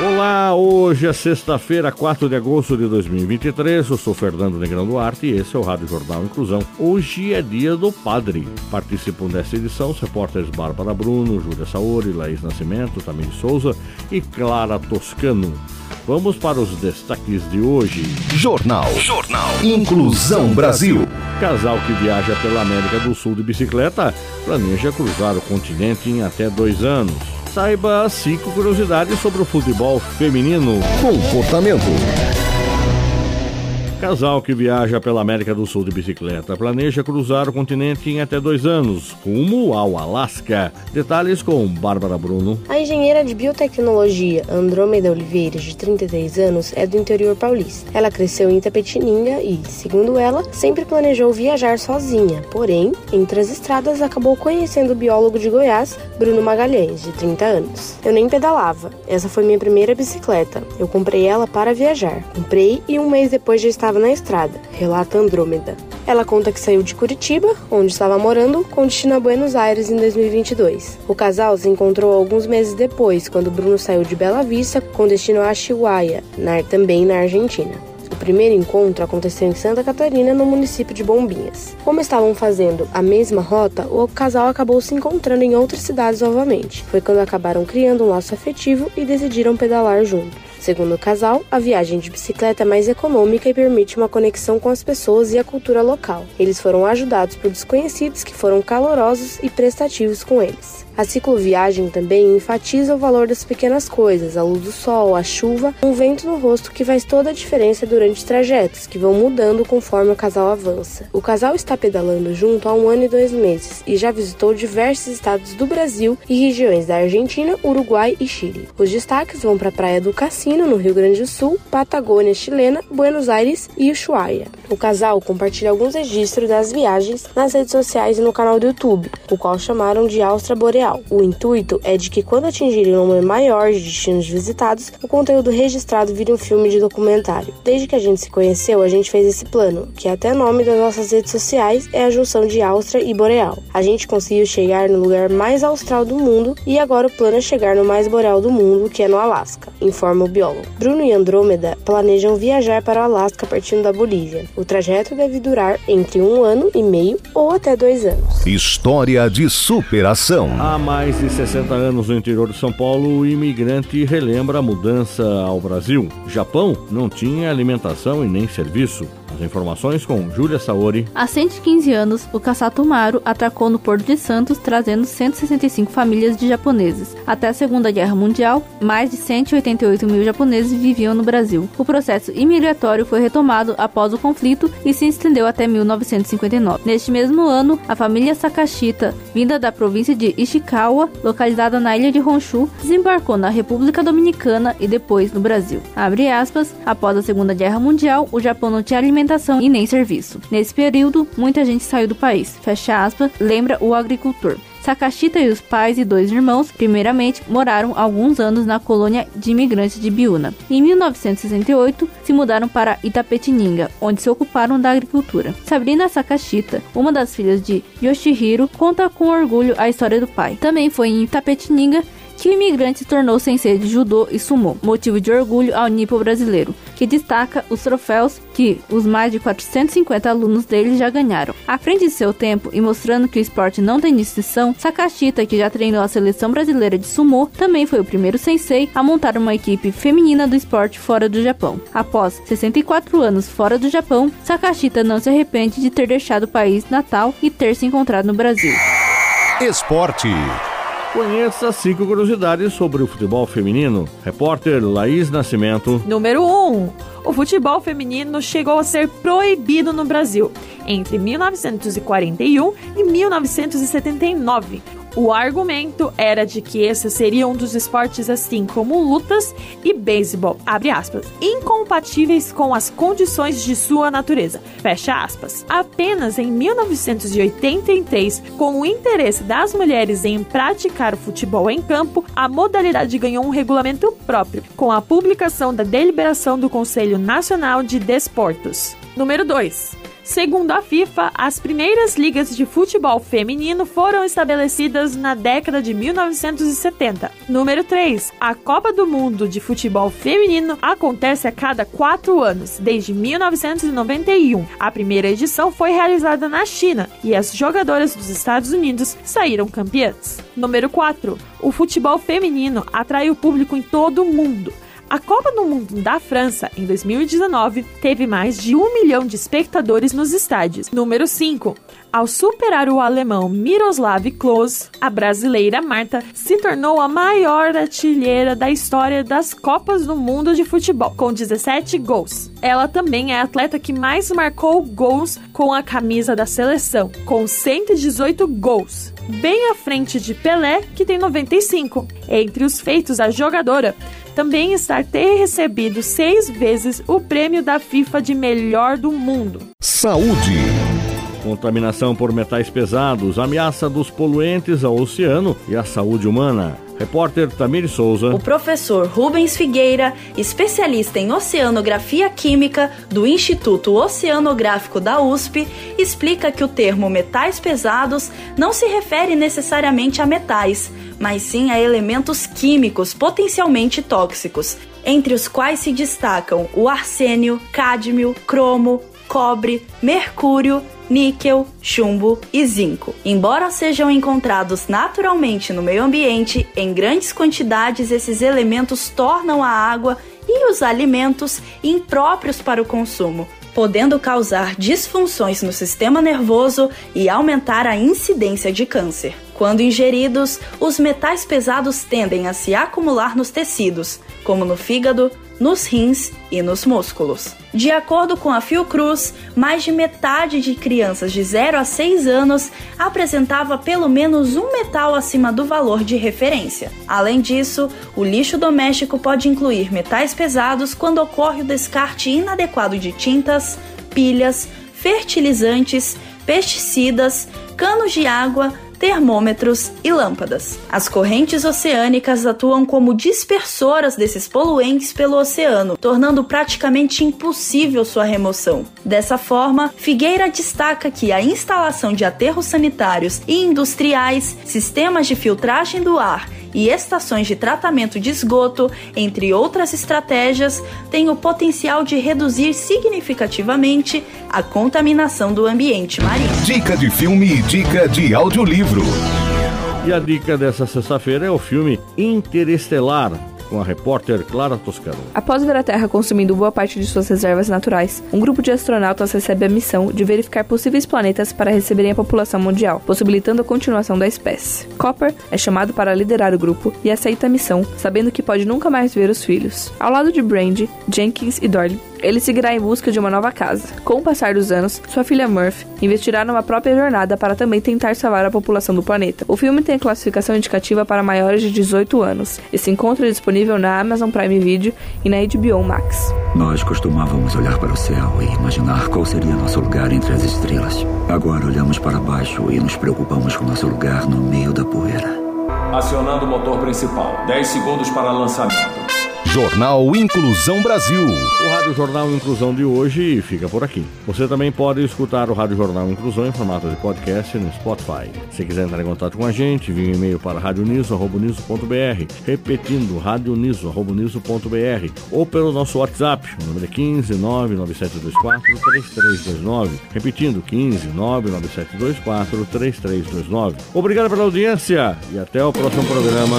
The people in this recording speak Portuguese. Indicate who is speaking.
Speaker 1: Olá, hoje é sexta-feira, 4 de agosto de 2023. Eu sou Fernando Negrão Duarte e esse é o Rádio Jornal Inclusão. Hoje é dia do padre. Participam desta edição os repórteres Bárbara Bruno, Júlia Saori, Laís Nascimento, Tamir Souza e Clara Toscano. Vamos para os destaques de hoje.
Speaker 2: Jornal. Jornal. Inclusão Brasil.
Speaker 1: Casal que viaja pela América do Sul de bicicleta planeja cruzar o continente em até dois anos. Saiba cinco curiosidades sobre o futebol feminino.
Speaker 2: Comportamento.
Speaker 1: Casal que viaja pela América do Sul de bicicleta planeja cruzar o continente em até dois anos, rumo ao Alasca. Detalhes com Bárbara Bruno.
Speaker 3: A engenheira de biotecnologia Andrômeda Oliveira, de 33 anos, é do interior paulista. Ela cresceu em Itapetininga e, segundo ela, sempre planejou viajar sozinha. Porém, entre as estradas, acabou conhecendo o biólogo de Goiás, Bruno Magalhães, de 30 anos. Eu nem pedalava. Essa foi minha primeira bicicleta. Eu comprei ela para viajar. Comprei e um mês depois já estava estava na estrada, relata Andrômeda. Ela conta que saiu de Curitiba, onde estava morando, com destino a Buenos Aires em 2022. O casal se encontrou alguns meses depois, quando Bruno saiu de Bela Vista com destino a Chihuahua, na, também na Argentina. O primeiro encontro aconteceu em Santa Catarina, no município de Bombinhas. Como estavam fazendo a mesma rota, o casal acabou se encontrando em outras cidades novamente. Foi quando acabaram criando um laço afetivo e decidiram pedalar juntos. Segundo o casal, a viagem de bicicleta é mais econômica e permite uma conexão com as pessoas e a cultura local. Eles foram ajudados por desconhecidos que foram calorosos e prestativos com eles. A cicloviagem também enfatiza o valor das pequenas coisas, a luz do sol, a chuva, um vento no rosto que faz toda a diferença durante os trajetos, que vão mudando conforme o casal avança. O casal está pedalando junto há um ano e dois meses e já visitou diversos estados do Brasil e regiões da Argentina, Uruguai e Chile. Os destaques vão para a Praia do Cassino, no Rio Grande do Sul, Patagônia chilena, Buenos Aires e Ushuaia. O casal compartilha alguns registros das viagens nas redes sociais e no canal do YouTube, o qual chamaram de Austra Boreal o intuito é de que quando atingirem um número maior de destinos visitados, o conteúdo registrado vire um filme de documentário. Desde que a gente se conheceu, a gente fez esse plano, que até nome das nossas redes sociais é a junção de Áustria e Boreal. A gente conseguiu chegar no lugar mais austral do mundo e agora o plano é chegar no mais boreal do mundo, que é no Alasca, informa o biólogo. Bruno e Andrômeda planejam viajar para o Alasca partindo da Bolívia. O trajeto deve durar entre um ano e meio ou até dois anos.
Speaker 2: História de superação.
Speaker 1: Há mais de 60 anos no interior de São Paulo, o imigrante relembra a mudança ao Brasil. Japão não tinha alimentação e nem serviço. As informações com Júlia Saori.
Speaker 4: Há 115 anos, o Kassato Maru atracou no Porto de Santos, trazendo 165 famílias de japoneses. Até a Segunda Guerra Mundial, mais de 188 mil japoneses viviam no Brasil. O processo imigratório foi retomado após o conflito e se estendeu até 1959. Neste mesmo ano, a família Sakashita, vinda da província de Ishikawa, localizada na ilha de Honshu, desembarcou na República Dominicana e depois no Brasil. Abre aspas, após a Segunda Guerra Mundial, o Japão não tinha alimentação alimentação e nem serviço. Nesse período, muita gente saiu do país. Fecha aspas, lembra o agricultor. Sakashita e os pais e dois irmãos, primeiramente, moraram alguns anos na colônia de imigrantes de Biúna. Em 1968, se mudaram para Itapetininga, onde se ocuparam da agricultura. Sabrina Sakashita, uma das filhas de Yoshihiro, conta com orgulho a história do pai. Também foi em Itapetininga que o imigrante tornou sensei de judô e sumô, motivo de orgulho ao nipo brasileiro, que destaca os troféus que os mais de 450 alunos dele já ganharam. À frente de seu tempo e mostrando que o esporte não tem distinção, Sakashita, que já treinou a seleção brasileira de sumô, também foi o primeiro sensei a montar uma equipe feminina do esporte fora do Japão. Após 64 anos fora do Japão, Sakashita não se arrepende de ter deixado o país natal e ter se encontrado no Brasil.
Speaker 2: Esporte.
Speaker 1: Conheça cinco curiosidades sobre o futebol feminino. Repórter Laís Nascimento.
Speaker 5: Número 1. Um, o futebol feminino chegou a ser proibido no Brasil entre 1941 e 1979. O argumento era de que esse seria um dos esportes assim como lutas e beisebol, abre aspas, incompatíveis com as condições de sua natureza, fecha aspas. Apenas em 1983, com o interesse das mulheres em praticar o futebol em campo, a modalidade ganhou um regulamento próprio, com a publicação da deliberação do Conselho Nacional de Desportos. Número 2. Segundo a FIFA, as primeiras ligas de futebol feminino foram estabelecidas na década de 1970. Número 3. A Copa do Mundo de Futebol Feminino acontece a cada quatro anos, desde 1991. A primeira edição foi realizada na China e as jogadoras dos Estados Unidos saíram campeãs. Número 4. O futebol feminino atrai o público em todo o mundo. A Copa do Mundo da França, em 2019, teve mais de um milhão de espectadores nos estádios. Número 5. Ao superar o alemão Miroslav Klose, a brasileira Marta se tornou a maior artilheira da história das Copas do Mundo de futebol, com 17 gols. Ela também é a atleta que mais marcou gols com a camisa da seleção, com 118 gols bem à frente de Pelé, que tem 95. Entre os feitos, a jogadora também está ter recebido seis vezes o prêmio da FIFA de melhor do mundo.
Speaker 2: Saúde.
Speaker 1: Contaminação por metais pesados, ameaça dos poluentes ao oceano e à saúde humana. Repórter Tamir Souza.
Speaker 6: O professor Rubens Figueira, especialista em oceanografia química do Instituto Oceanográfico da USP, explica que o termo metais pesados não se refere necessariamente a metais, mas sim a elementos químicos potencialmente tóxicos, entre os quais se destacam o arsênio, cádmio, cromo, cobre, mercúrio, níquel, chumbo e zinco. Embora sejam encontrados naturalmente no meio ambiente, em grandes quantidades esses elementos tornam a água e os alimentos impróprios para o consumo, podendo causar disfunções no sistema nervoso e aumentar a incidência de câncer. Quando ingeridos, os metais pesados tendem a se acumular nos tecidos, como no fígado, nos rins e nos músculos. De acordo com a Fiocruz, mais de metade de crianças de 0 a 6 anos apresentava pelo menos um metal acima do valor de referência. Além disso, o lixo doméstico pode incluir metais pesados quando ocorre o descarte inadequado de tintas, pilhas, fertilizantes, pesticidas, canos de água, termômetros e lâmpadas. As correntes oceânicas atuam como dispersoras desses poluentes pelo oceano, tornando praticamente impossível sua remoção. Dessa forma, Figueira destaca que a instalação de aterros sanitários e industriais, sistemas de filtragem do ar e estações de tratamento de esgoto, entre outras estratégias, têm o potencial de reduzir significativamente a contaminação do ambiente marinho.
Speaker 2: Dica de filme e dica de audiolivro.
Speaker 1: E a dica dessa sexta-feira é o filme Interestelar com a repórter Clara Toscano.
Speaker 7: Após ver a Terra consumindo boa parte de suas reservas naturais, um grupo de astronautas recebe a missão de verificar possíveis planetas para receberem a população mundial, possibilitando a continuação da espécie. Copper é chamado para liderar o grupo e aceita a missão, sabendo que pode nunca mais ver os filhos. Ao lado de Brandy, Jenkins e Doyle, ele seguirá em busca de uma nova casa. Com o passar dos anos, sua filha Murphy investirá numa própria jornada para também tentar salvar a população do planeta. O filme tem classificação indicativa para maiores de 18 anos e se encontra disponível na Amazon Prime Video e na HBO Max.
Speaker 8: Nós costumávamos olhar para o céu e imaginar qual seria nosso lugar entre as estrelas. Agora olhamos para baixo e nos preocupamos com nosso lugar no meio da poeira.
Speaker 9: Acionando o motor principal. 10 segundos para lançamento.
Speaker 2: Jornal Inclusão Brasil.
Speaker 1: O Rádio Jornal Inclusão de hoje fica por aqui. Você também pode escutar o Rádio Jornal Inclusão em formato de podcast no Spotify. Se quiser entrar em contato com a gente, envie um e-mail para radioniso.br, repetindo radioniso.br ou pelo nosso WhatsApp, o número é 15 99724 3329. Repetindo, 15 99724 3329. Obrigado pela audiência e até o próximo programa.